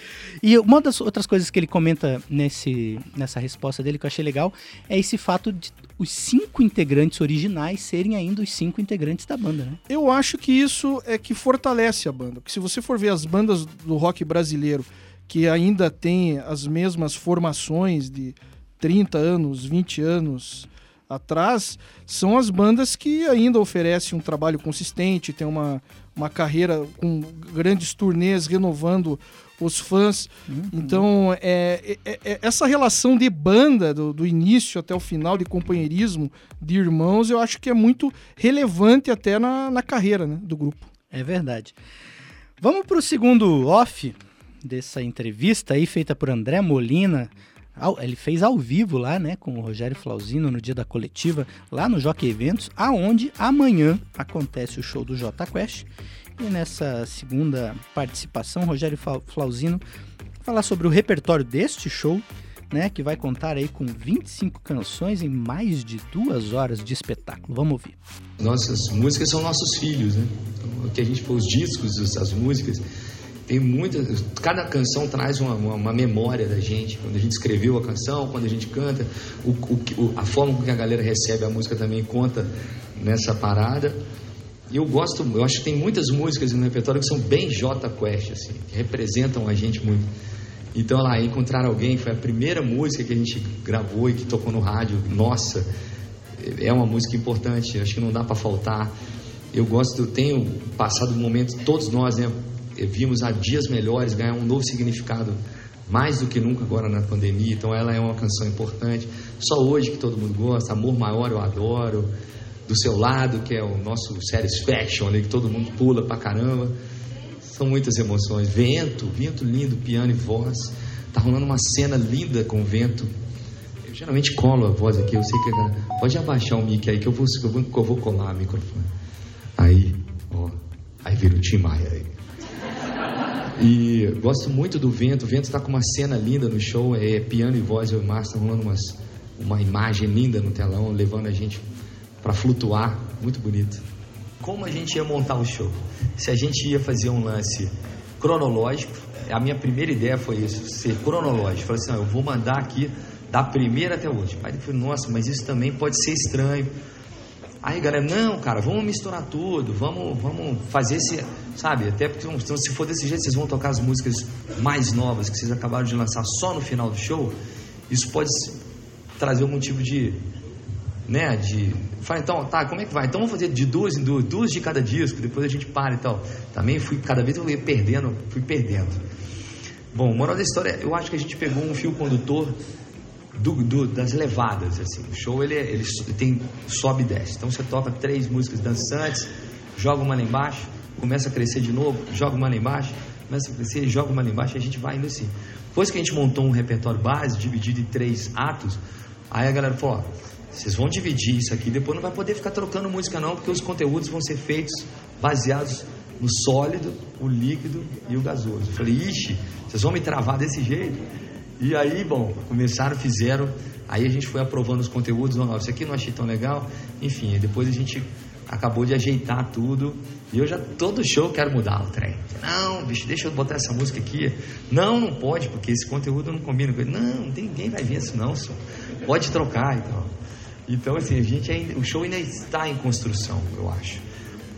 E uma das outras coisas que ele comenta nesse, nessa resposta dele que eu achei legal é esse fato de os cinco integrantes originais serem ainda os cinco integrantes da banda, né? Eu acho que isso é que fortalece a banda. Porque se você for ver as bandas do rock brasileiro que ainda tem as mesmas formações de 30 anos, 20 anos atrás, são as bandas que ainda oferecem um trabalho consistente, tem uma, uma carreira com grandes turnês renovando os fãs. Então, é, é- é- essa relação de banda, do, do início até o final, de companheirismo, de irmãos, eu acho que é muito relevante até na, na carreira né, do grupo. É verdade. Vamos para o segundo off dessa entrevista aí, feita por André Molina. Ele fez ao vivo lá, né, com o Rogério Flauzino no dia da coletiva, lá no Jockey Eventos, aonde amanhã acontece o show do J Quest. E nessa segunda participação, Rogério Fla- Flauzino falar sobre o repertório deste show, né, que vai contar aí com 25 canções em mais de duas horas de espetáculo. Vamos ouvir. Nossas músicas são nossos filhos, né? Então, o que a gente for os discos, os- as músicas, tem muitas. Cada canção traz uma, uma, uma memória da gente. Quando a gente escreveu a canção, quando a gente canta, o, o a forma com que a galera recebe a música também conta nessa parada. E eu gosto, eu acho que tem muitas músicas no repertório que são bem J Quest, assim, que representam a gente muito. Então, lá, encontrar alguém foi a primeira música que a gente gravou e que tocou no rádio. Nossa, é uma música importante, acho que não dá para faltar. Eu gosto, tenho passado um momento, todos nós, né, vimos há dias melhores ganhar um novo significado, mais do que nunca agora na pandemia. Então, ela é uma canção importante. Só hoje que todo mundo gosta, Amor Maior eu adoro. do seu lado, que é o nosso Satisfaction, ali, que todo mundo pula pra caramba. São muitas emoções. Vento, vento lindo, piano e voz. Tá rolando uma cena linda com vento. Eu geralmente colo a voz aqui, eu sei que. Pode abaixar o mic aí que eu vou, eu vou, eu vou colar o microfone. Aí, ó. Aí vira o Tim Maia aí. E gosto muito do vento. O vento está com uma cena linda no show. É piano e voz. Eu e Márcio rolando umas, uma imagem linda no telão, levando a gente para flutuar. Muito bonito. Como a gente ia montar o show? Se a gente ia fazer um lance cronológico, a minha primeira ideia foi isso, ser cronológico. Falei assim, ó, eu vou mandar aqui da primeira até última. Aí eu falei, nossa, mas isso também pode ser estranho. Aí, galera, não, cara, vamos misturar tudo, vamos, vamos fazer esse, sabe? Até porque então, se for desse jeito, vocês vão tocar as músicas mais novas que vocês acabaram de lançar só no final do show. Isso pode trazer um motivo de, né, de... Fala, então, tá, como é que vai? Então vamos fazer de duas em duas, duas de cada disco, depois a gente para e tal. Também fui, cada vez eu ia perdendo, fui perdendo. Bom, moral da história, eu acho que a gente pegou um fio condutor do, do- das levadas, assim. O show ele, ele so- tem sobe e desce. Então você toca três músicas dançantes, joga uma lá embaixo, começa a crescer de novo, joga uma lá embaixo, começa a crescer, joga uma lá embaixo, e a gente vai indo assim. Depois que a gente montou um repertório base, dividido em três atos, aí a galera falou, ó, vocês vão dividir isso aqui, depois não vai poder ficar trocando música não, porque os conteúdos vão ser feitos baseados no sólido, o líquido e o gasoso. Eu falei, ixi, vocês vão me travar desse jeito? E aí, bom, começaram, fizeram, aí a gente foi aprovando os conteúdos, não, isso aqui não achei tão legal, enfim, depois a gente acabou de ajeitar tudo, e eu já, todo show quero mudar o trem. Não, bicho, deixa eu botar essa música aqui. Não, não pode, porque esse conteúdo não combina com ele. Não, ninguém vai ver isso não, senhor. Pode trocar e tal. Então, assim, a gente ainda, o show ainda está em construção, eu acho.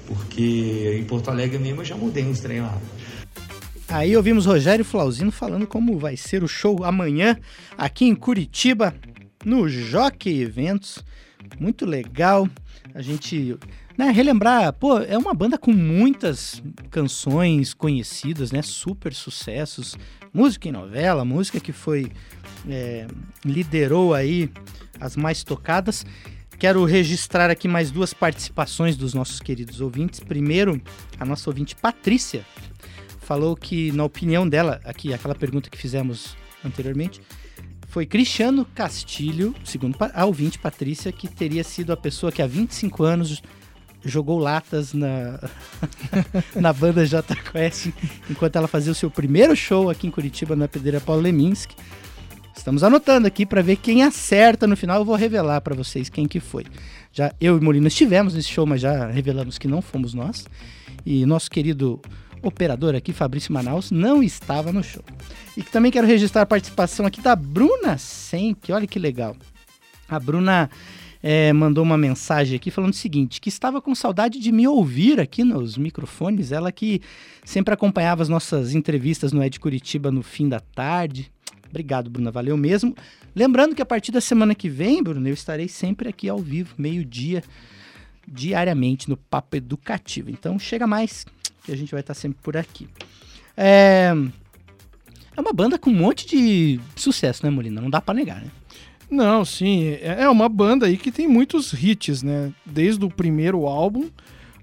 Porque em Porto Alegre mesmo eu já mudei uns trem lá. Aí ouvimos Rogério Flauzino falando como vai ser o show amanhã aqui em Curitiba, no Jockey Eventos. Muito legal. A gente né, relembrar, pô, é uma banda com muitas canções conhecidas, né? Super sucessos. Música em novela, música que foi. é, liderou aí as mais tocadas. Quero registrar aqui mais duas participações dos nossos queridos ouvintes. Primeiro, a nossa ouvinte Patrícia falou que, na opinião dela, aqui, aquela pergunta que fizemos anteriormente, foi Cristiano Castilho, segundo a ouvinte Patrícia, que teria sido a pessoa que há 25 anos jogou latas na, na banda J Quest, enquanto ela fazia o seu primeiro show aqui em Curitiba, na Pedreira Paulo Leminski. Estamos anotando aqui para ver quem acerta no final. Eu vou revelar para vocês quem que foi. Já eu e Molina estivemos nesse show, mas já revelamos que não fomos nós. E nosso querido operador aqui, Fabrício Manaus, não estava no show. E também quero registrar a participação aqui da Bruna Senck. Olha que legal. A Bruna eh, mandou uma mensagem aqui falando o seguinte: que estava com saudade de me ouvir aqui nos microfones. Ela que sempre acompanhava as nossas entrevistas no Ed Curitiba no fim da tarde. Obrigado, Bruna, valeu mesmo. Lembrando que a partir da semana que vem, Bruno, eu estarei sempre aqui ao vivo, meio-dia, diariamente, no Papo Educativo. Então chega mais, que a gente vai estar sempre por aqui. É, é uma banda com um monte de sucesso, né, Molina? Não dá pra negar, né? Não, sim, é é uma banda aí que tem muitos hits, né? Desde o primeiro álbum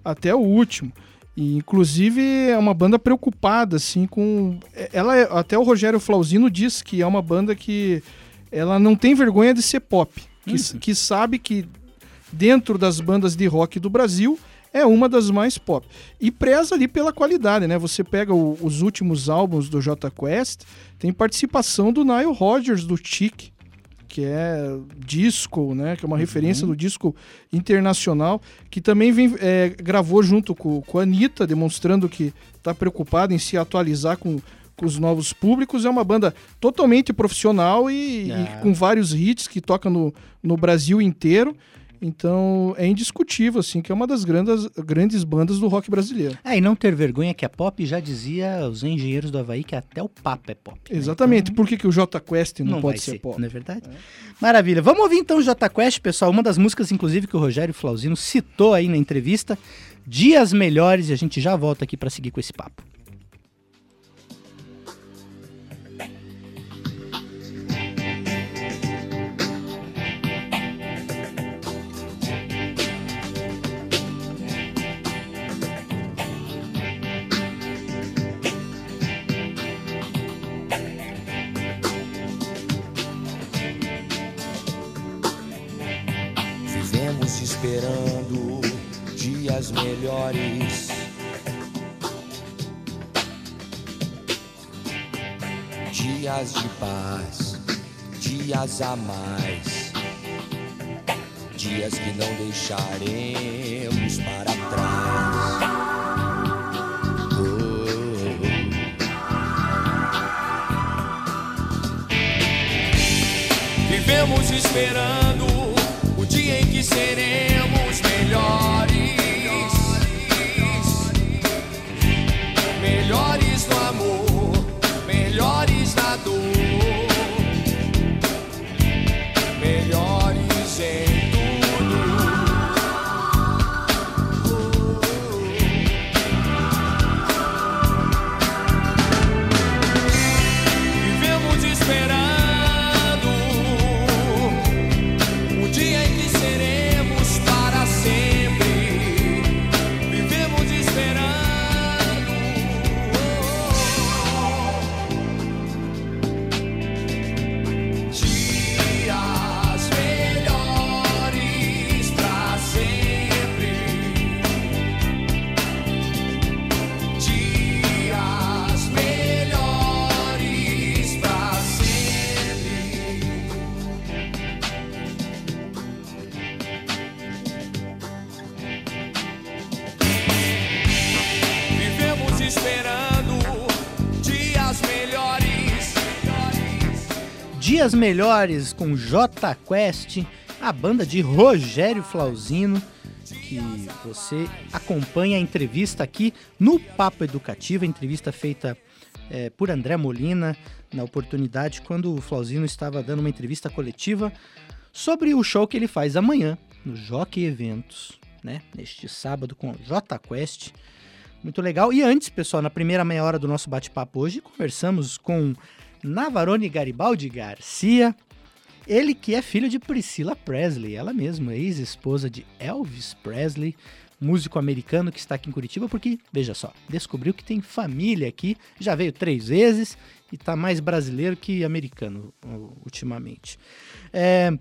até o último. E, inclusive, é uma banda preocupada, assim, com... é- Ela é- Até o Rogério Flauzino diz que é uma banda que ela não tem vergonha de ser pop. Que, s- que sabe que dentro das bandas de rock do Brasil é uma das mais pop. E preza ali pela qualidade, né? Você pega o- os últimos álbuns do J Quest, tem participação do Nile Rodgers, do Chic, que é disco, né? Que é uma referência do disco internacional, que também vem, é, gravou junto com, com a Anitta, demonstrando que está preocupado em se atualizar com, com os novos públicos. É uma banda totalmente profissional e, Ah. e com vários hits que toca no, no Brasil inteiro. Então é indiscutível, assim, que é uma das grandes, grandes bandas do rock brasileiro. É, e não ter vergonha que é pop, já dizia os engenheiros do Havaí que até o Papa é pop. né? Exatamente. Por que, que o J Quest não, Não pode ser, ser, pop? não é verdade? Maravilha. Vamos ouvir então o J Quest, pessoal. Uma das músicas, inclusive, que o Rogério Flauzino citou aí na entrevista. Dias Melhores, e a gente já volta aqui para seguir com esse papo. Melhores. Dias de paz, dias a mais. Dias que não deixaremos para trás. Oh. Vivemos esperando o dia em que seremos melhores. Melhores Dias Melhores com J Quest, a banda de Rogério Flauzino, que você acompanha a entrevista aqui no Papo Educativo, a entrevista feita eh, por André Molina, na oportunidade quando o Flauzino estava dando uma entrevista coletiva sobre o show que ele faz amanhã no Jockey Eventos, né? Neste sábado com J Quest. Muito legal. E antes, pessoal, na primeira meia hora do nosso bate-papo hoje, conversamos com Navarone Garibaldi Garcia, ele que é filho de Priscilla Presley, ela mesma, ex-esposa de Elvis Presley, músico americano que está aqui em Curitiba, porque, veja só, descobriu que tem família aqui, já veio três vezes e está mais brasileiro que americano ultimamente. É,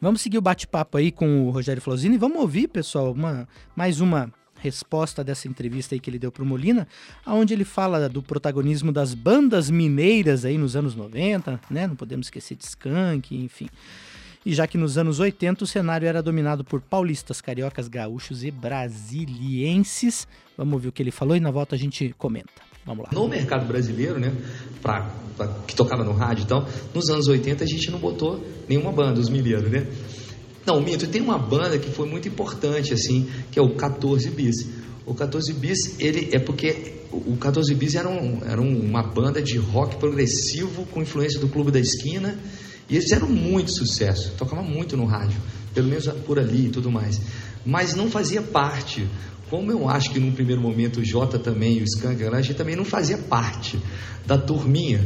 Vamos seguir o bate-papo aí com o Rogério Flauzino e vamos ouvir, pessoal, uma, mais uma resposta dessa entrevista aí que ele deu pro Molina, onde ele fala do protagonismo das bandas mineiras aí nos anos 90, né? Não podemos esquecer de Skank, enfim. E já que nos anos 80 o cenário era dominado por paulistas, cariocas, gaúchos e brasilienses. Vamos ouvir o que ele falou e na volta a gente comenta. Vamos lá. No mercado brasileiro, né, pra, pra- que tocava no rádio e tal, nos anos 80 a gente não botou nenhuma banda, os mineiros, né? Não, minto, tem uma banda que foi muito importante, assim, que é o 14 Bis. O 14 Bis, ele é porque o 14 Bis era, um- era um- uma banda de rock progressivo com influência do Clube da Esquina e eles fizeram muito sucesso, tocavam muito no rádio, pelo menos por ali e tudo mais. Mas não fazia parte, como eu acho que num primeiro momento o Jota também e o Skank, a gente também não fazia parte da turminha.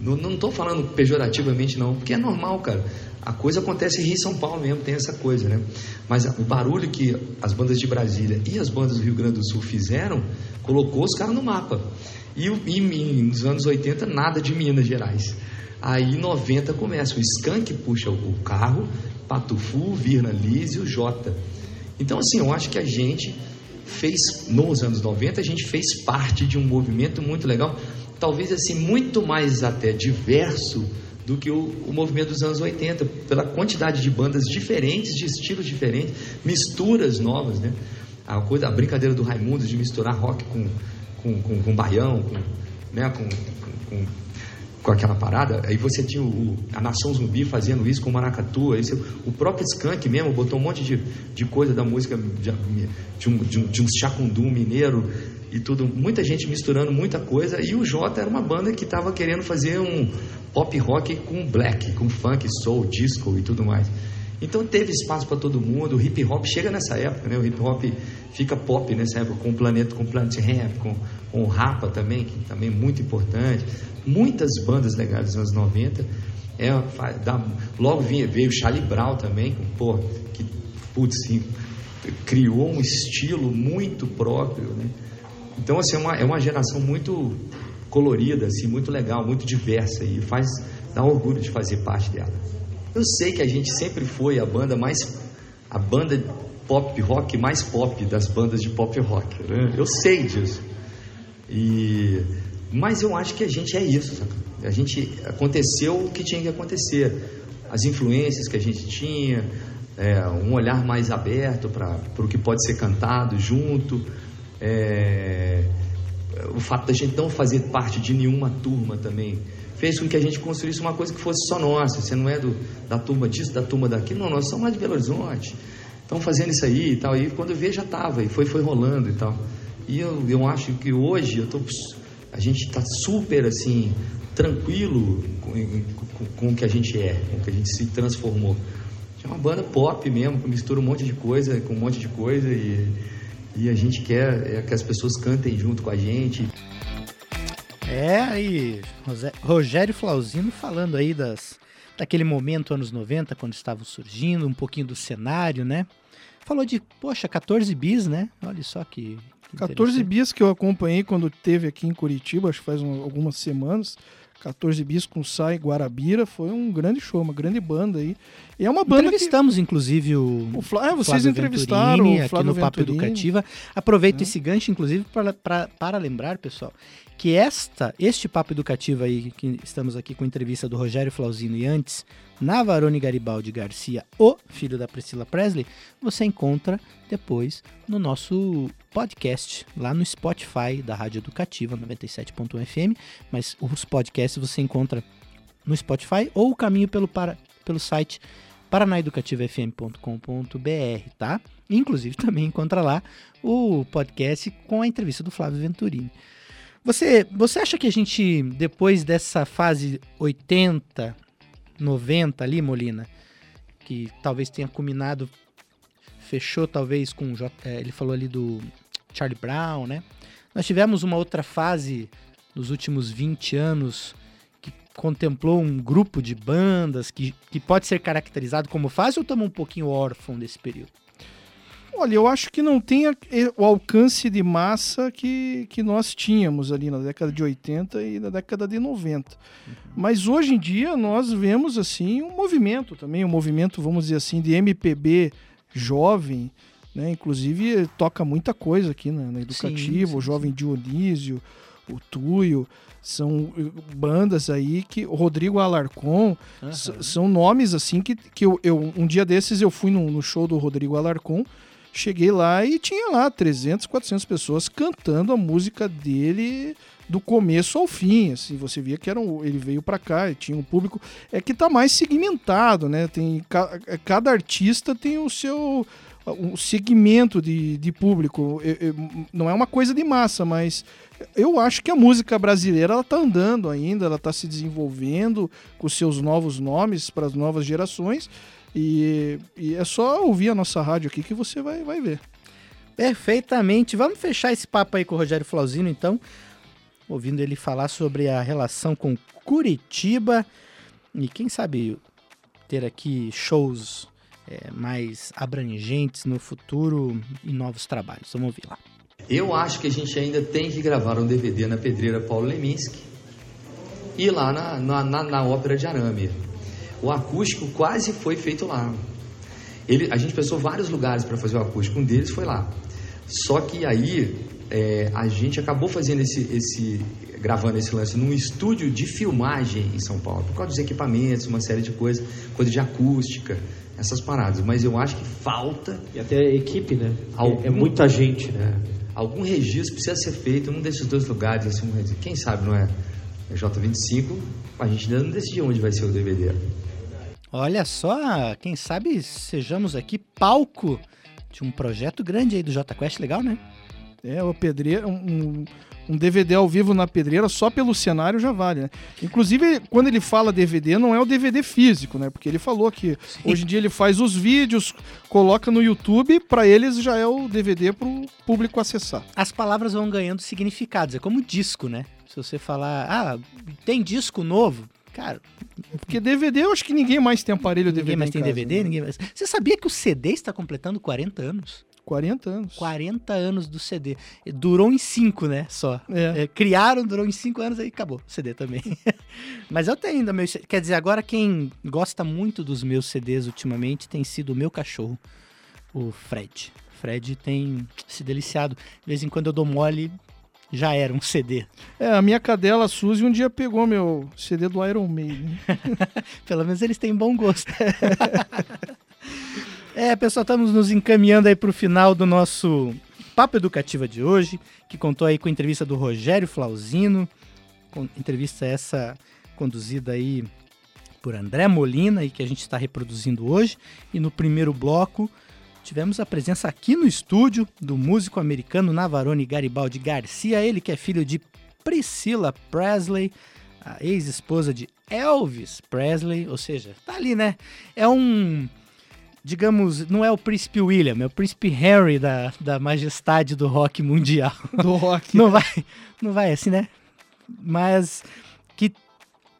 Não, tô falando pejorativamente não, porque é normal, cara. A coisa acontece em Rio São Paulo mesmo, tem essa coisa, né? Mas o barulho que as bandas de Brasília e as bandas do Rio Grande do Sul fizeram, colocou os caras no mapa. E, e nos anos 80, nada de Minas Gerais. Aí em 90 começa, o Skank puxa o carro, Patufu, Virna Liz e o Jota. Então, assim, eu acho que a gente fez, nos anos 90, a gente fez parte de um movimento muito legal, talvez assim, muito mais até diverso do que o, o movimento dos anos 80, pela quantidade de bandas diferentes, de estilos diferentes, misturas novas, né? A, coisa, a brincadeira do Raimundo de misturar rock com, com, com, com baião, com, né? com, com, com aquela parada, aí você tinha o, a Nação Zumbi fazendo isso com o Maracatu, aí você, o próprio Skank mesmo botou um monte de, de coisa da música de, de um, de, um, de um chacundum mineiro e tudo, muita gente misturando muita coisa, e o Jota era uma banda que estava querendo fazer um pop rock com black, com funk, soul, disco e tudo mais. Então teve espaço para todo mundo, o hip hop chega nessa época, né? O hip hop fica pop nessa época com o Planeta, com o Planet Rap, com, com o Rapa também, que também é muito importante. Muitas bandas legais dos anos 90. É, dá- logo vinha, veio o Charlie Brown também, com, pô, que putz, criou um estilo muito próprio, né? Então, assim, é uma, é uma geração muito colorida, assim, muito legal, muito diversa e faz dá orgulho de fazer parte dela. Eu sei que a gente sempre foi a banda mais a banda pop rock mais pop das bandas de pop rock. Né? Eu sei disso. E mas eu acho que a gente é isso. Sabe? A gente aconteceu o que tinha que acontecer. As influências que a gente tinha, é, um olhar mais aberto para o que pode ser cantado junto. É, o fato da gente não fazer parte de nenhuma turma também fez com que a gente construísse uma coisa que fosse só nossa. Você não é do, da turma disso, da turma daquilo. Não, nós somos lá de Belo Horizonte. Estão fazendo isso aí e tal. E quando eu vi, já estava. E foi, foi rolando e tal. E eu, eu acho que hoje eu tô, a gente está super assim, tranquilo com, com, com o que a gente é, com o que a gente se transformou. É uma banda pop mesmo, que mistura um monte de coisa com um monte de coisa e, e a gente quer é, que as pessoas cantem junto com a gente. É, aí, Rogério Flauzino falando aí das, daquele momento, anos 90, quando estavam surgindo, um pouquinho do cenário, né? Falou de, poxa, 14 bis, né? Olha só que. que 14 interessante. bis que eu acompanhei quando teve aqui em Curitiba, acho que faz um- algumas semanas. 14 bis com Sai Guarabira, foi um grande show, uma grande banda aí. E é uma banda que Entrevistamos, inclusive, o. o Flá- é, vocês Flávio entrevistaram Venturini o aqui Flávio no Papo Venturini. né? Educativa. Aproveito esse gancho, inclusive, para, para, para lembrar, pessoal, que esta, este Papo Educativo aí, que estamos aqui com a entrevista do Rogério Flauzino e antes, Navarone Garibaldi Garcia, o filho da Priscila Presley, você encontra depois no nosso podcast, lá no Spotify da Rádio Educativa 97.1 FM, mas os podcasts você encontra no Spotify ou o caminho pelo, para, pelo site paranaeducativafm.com.br, tá? Inclusive também encontra lá o podcast com a entrevista do Flávio Venturini. Você, você acha que a gente, depois dessa fase 80, 90 ali, Molina, que talvez tenha culminado, fechou talvez com, eh, ele falou ali do Charlie Brown, né? Nós tivemos uma outra fase nos últimos 20 anos que contemplou um grupo de bandas que, que pode ser caracterizado como fase ou estamos um pouquinho órfão desse período? Olha, eu acho que não tem o alcance de massa que, que nós tínhamos ali na década de 80 e na década de 90. Mas hoje em dia nós vemos assim um movimento também, um movimento, vamos dizer assim, de MPB jovem, né? Inclusive toca muita coisa aqui na, na educativa, sim, o Jovem Dionísio, o Tuyo, são eh, bandas aí que o Rodrigo Alarcon S- são nomes assim que, que eu, eu- um dia desses eu fui no, no show do Rodrigo Alarcon, cheguei lá e tinha lá 300, 400 pessoas cantando a música dele do começo ao fim, assim, você via que era um, ele veio pra cá e tinha um público é que tá mais segmentado, né? Tem ca- cada artista tem o seu um segmento de, de público, Eu- eu- não é uma coisa de massa, mas eu acho que a música brasileira ela tá andando ainda, ela tá se desenvolvendo com seus novos nomes para as novas gerações. E, e é só ouvir a nossa rádio aqui que você vai, vai ver. Perfeitamente. Vamos fechar esse papo aí com o Rogério Flauzino, então, ouvindo ele falar sobre a relação com Curitiba e quem sabe ter aqui shows é, mais abrangentes no futuro e novos trabalhos. Vamos ouvir lá. Eu acho que a gente ainda tem que gravar um DVD na Pedreira Paulo Leminski e lá na, na, na, na Ópera de Arame. O acústico quase foi feito lá. Ele, a gente pensou vários lugares para fazer o acústico, um deles foi lá. Só que aí é, a gente acabou fazendo esse, esse, gravando esse lance num estúdio de filmagem em São Paulo, por causa dos equipamentos, uma série de coisas, coisa de acústica, essas paradas. Mas eu acho que falta E até a equipe, né? É- Algum- É, muita gente, né? algum registro precisa ser feito num desses dois lugares, assim, um quem sabe não é? É J25, a gente ainda não decidiu onde vai ser o DVD. Olha só, quem sabe sejamos aqui palco de um projeto grande aí do Jota Quest, legal, né? É, o pedreira, um, um DVD ao vivo na pedreira só pelo cenário já vale, né? Inclusive, quando ele fala DVD, não é o DVD físico, né? Porque ele falou que hoje em dia ele faz os vídeos, coloca no YouTube, pra eles já é o DVD pro público acessar. As palavras vão ganhando significados, é como disco, né? Se você falar, ah, tem disco novo, cara, Porque DVD, eu acho que ninguém mais tem aparelho DVD. ninguém mais em tem casa, DVD, né? ninguém mais... Você sabia que o CD está completando 40 anos? 40 anos. 40 anos do CD. Durou em 5, né? Só. É. É, criaram, durou em 5 anos aí acabou. CD também. Mas eu tenho ainda meus. Quer dizer, agora quem gosta muito dos meus CDs ultimamente tem sido o meu cachorro. o Fred. Fred tem se deliciado. De vez em quando eu dou mole, já era um CD. É, a minha cadela Suzy um dia pegou meu CD do Iron Maiden. Pelo menos eles têm bom gosto. é, pessoal, estamos nos encaminhando aí para o final do nosso Papo Educativa de hoje, que contou aí com a entrevista do Rogério Flauzino, com entrevista essa conduzida aí por André Molina e que a gente está reproduzindo hoje. E no primeiro bloco tivemos a presença aqui no estúdio do músico americano Navarone Garibaldi Garcia, ele que é filho de Priscilla Presley, a ex-esposa de Elvis Presley, ou seja, tá ali, né? É um, digamos, não é o príncipe William, é o príncipe Harry da, da majestade do rock mundial. Do rock. Não vai, não vai assim, né? Mas que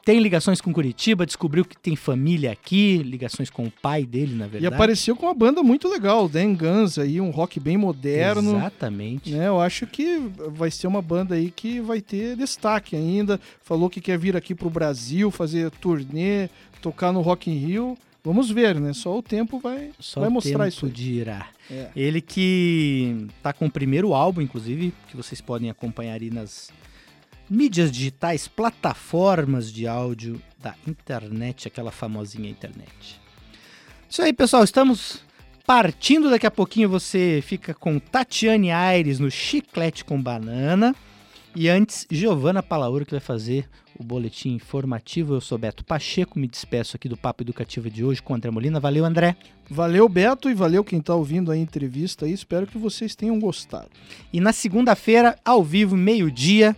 tem ligações com Curitiba, descobriu que tem família aqui, ligações com o pai dele, na E verdade. apareceu com uma banda muito legal, Dan Guns aí, um rock bem moderno. Exatamente. né? Eu acho que vai ser uma banda aí que vai ter destaque ainda. Falou que quer vir aqui pro Brasil, fazer turnê, tocar no Rock in Rio. Vamos ver, né? Só o tempo vai, Só vai o mostrar isso aí. dirá. É. Ele que tá com o primeiro álbum, inclusive, que vocês podem acompanhar aí nas mídias digitais, plataformas de áudio da internet, aquela famosinha internet. Isso aí, pessoal, estamos partindo. Daqui a pouquinho você fica com Tatiane Aires no Chiclete com Banana. E antes, Giovana Palauro, que vai fazer o boletim informativo. Eu sou Beto Pacheco, me despeço aqui do Papo Educativo de hoje com André Molina. Valeu, André. Valeu, Beto, e valeu quem tá ouvindo a entrevista aí. Espero que vocês tenham gostado. E na segunda-feira, ao vivo, meio-dia.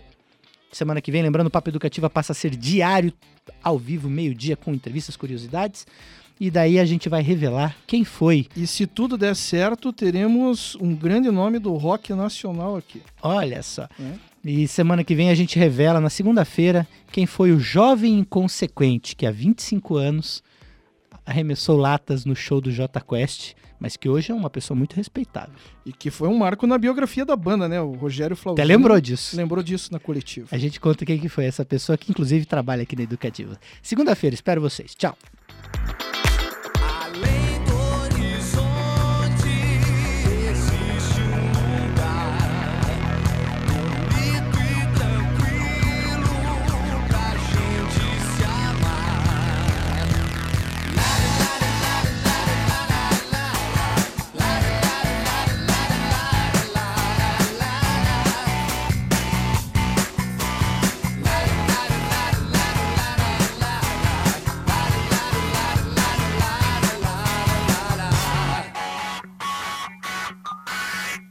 Semana que vem, lembrando, o Papo Educativa passa a ser diário, ao vivo, meio-dia, com entrevistas, curiosidades. E daí a gente vai revelar quem foi. E se tudo der certo, teremos um grande nome do rock nacional aqui. Olha só. É. E semana que vem a gente revela, na segunda-feira, quem foi o jovem inconsequente que há 25 anos arremessou latas no show do J Quest, mas que hoje é uma pessoa muito respeitável. E que foi um marco na biografia da banda, né? O Rogério Flauzino. Até lembrou disso. Lembrou disso na coletiva. A gente conta quem que foi essa pessoa que inclusive trabalha aqui na Educativa. Segunda-feira, espero vocês. Tchau.